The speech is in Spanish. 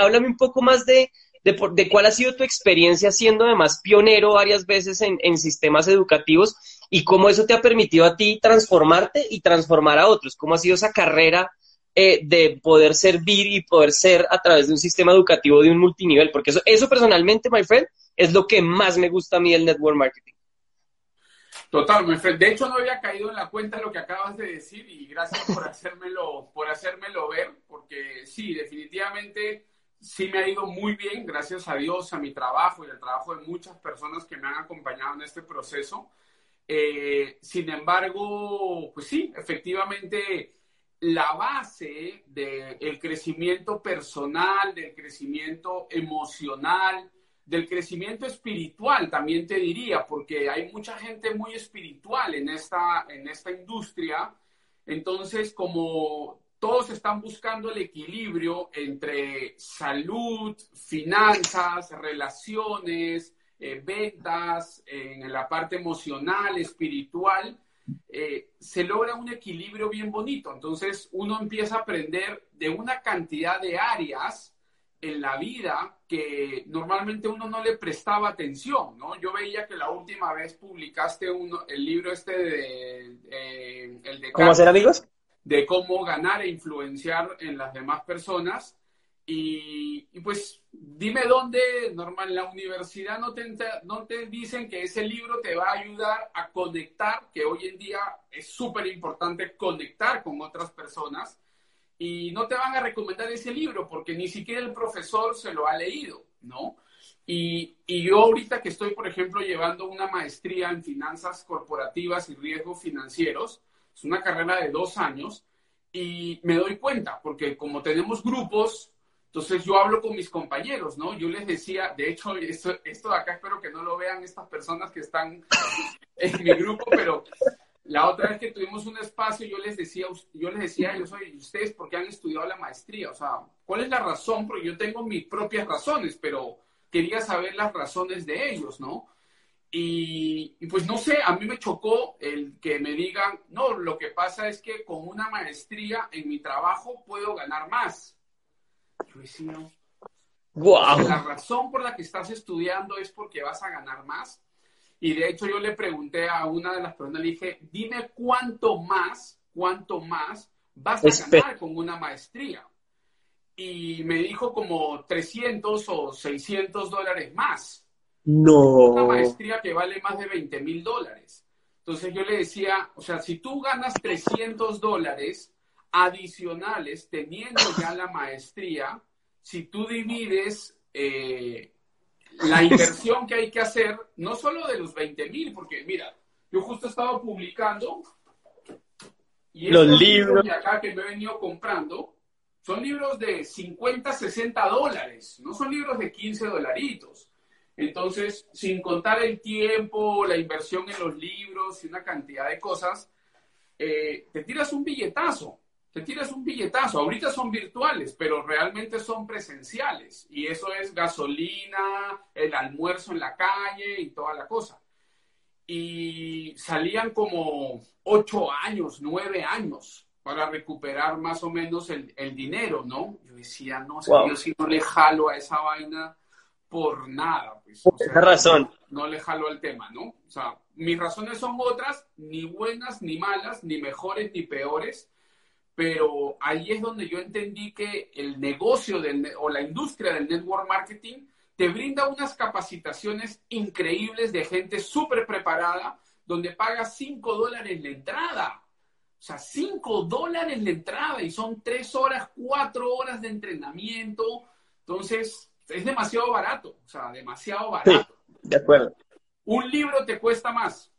háblame un poco más de, de, cuál ha sido tu experiencia siendo además pionero varias veces en, en sistemas educativos y cómo eso te ha permitido a ti transformarte y transformar a otros. ¿Cómo ha sido esa carrera eh, de poder servir y poder ser a través de un sistema educativo de un multinivel? Porque eso, eso personalmente, my friend, es lo que más me gusta a mí del network marketing. Total, my friend. De hecho, no había caído en la cuenta de lo que acabas de decir y gracias por hacérmelo, por hacérmelo ver, porque sí, definitivamente sí me ha ido muy bien, gracias a Dios, a mi trabajo y al trabajo de muchas personas que me han acompañado en este proceso. Eh, sin embargo, pues sí, efectivamente, la base del crecimiento personal, del crecimiento emocional, del crecimiento espiritual, también te diría, porque hay mucha gente muy espiritual en esta, en esta industria. Entonces, como todos están buscando el equilibrio entre salud, finanzas, relaciones, eh, ventas, en la parte emocional, espiritual, eh, se logra un equilibrio bien bonito. Entonces uno empieza a aprender de una cantidad de áreas en la vida que normalmente uno no le prestaba atención, ¿no? Yo veía que la última vez publicaste uno, el libro este de... Eh, el de ¿Cómo hacer amigos? De cómo ganar e influenciar en las demás personas. Y, pues dime dónde, normal, la universidad no te, no te dicen que ese libro te va a ayudar a conectar, que hoy en día es súper importante conectar con otras personas, y no te van a recomendar ese libro porque ni siquiera el profesor se lo ha leído, ¿no? Y, y yo ahorita que estoy, por ejemplo, llevando una maestría en finanzas corporativas y riesgos financieros, es una carrera de dos años, y me doy cuenta, porque como tenemos grupos, entonces yo hablo con mis compañeros, ¿no? Yo les decía, de hecho, esto, esto de acá espero que no lo vean estas personas que están en mi grupo, pero la otra vez que tuvimos un espacio, yo les decía, yo les decía ellos, oye, ¿ustedes por qué han estudiado la maestría? O sea, ¿cuál es la razón? Porque yo tengo mis propias razones, pero quería saber las razones de ellos, ¿no? Y, y, pues no sé, a mí me chocó el que me digan, no, lo que pasa es que con una maestría en mi trabajo puedo ganar más. Yo decía, wow. la razón por la que estás estudiando es porque vas a ganar más. Y de hecho yo le pregunté a una de las personas, le dije, dime cuánto más, cuánto más vas a ganar con una maestría. Y me dijo como 300 o 600 dólares más. No. Una maestría que vale más de 20 mil dólares. Entonces yo le decía, o sea, si tú ganas 300 dólares, adicionales, teniendo ya la maestría, si tú divides eh, la inversión que hay que hacer, no solo de los 20 mil, porque mira, yo justo estaba publicando y los libros de acá que me he venido comprando son libros de 50, 60 dólares, no son libros de 15 dolaritos. Entonces, sin contar el tiempo, la inversión en los libros y una cantidad de cosas, eh, te tiras un billetazo te tiras un billetazo. Ahorita son virtuales, pero realmente son presenciales. Y eso es gasolina, el almuerzo en la calle y toda la cosa. Y salían como ocho años, nueve años para recuperar más o menos el, dinero, ¿no? Yo decía, no, yo si no le jalo a esa vaina por nada. Pues, por esa razón. No, no le jalo al tema, ¿no? O sea, mis razones son otras, ni buenas, ni malas, ni mejores, ni peores pero ahí es donde yo entendí que el negocio del, o la industria del network marketing te brinda unas capacitaciones increíbles de gente súper preparada, donde pagas 5 dólares la entrada. O sea, 5 dólares la entrada y son 3 horas, 4 horas de entrenamiento. Entonces, es demasiado barato, o sea, demasiado barato. Sí, de acuerdo. Un libro te cuesta más.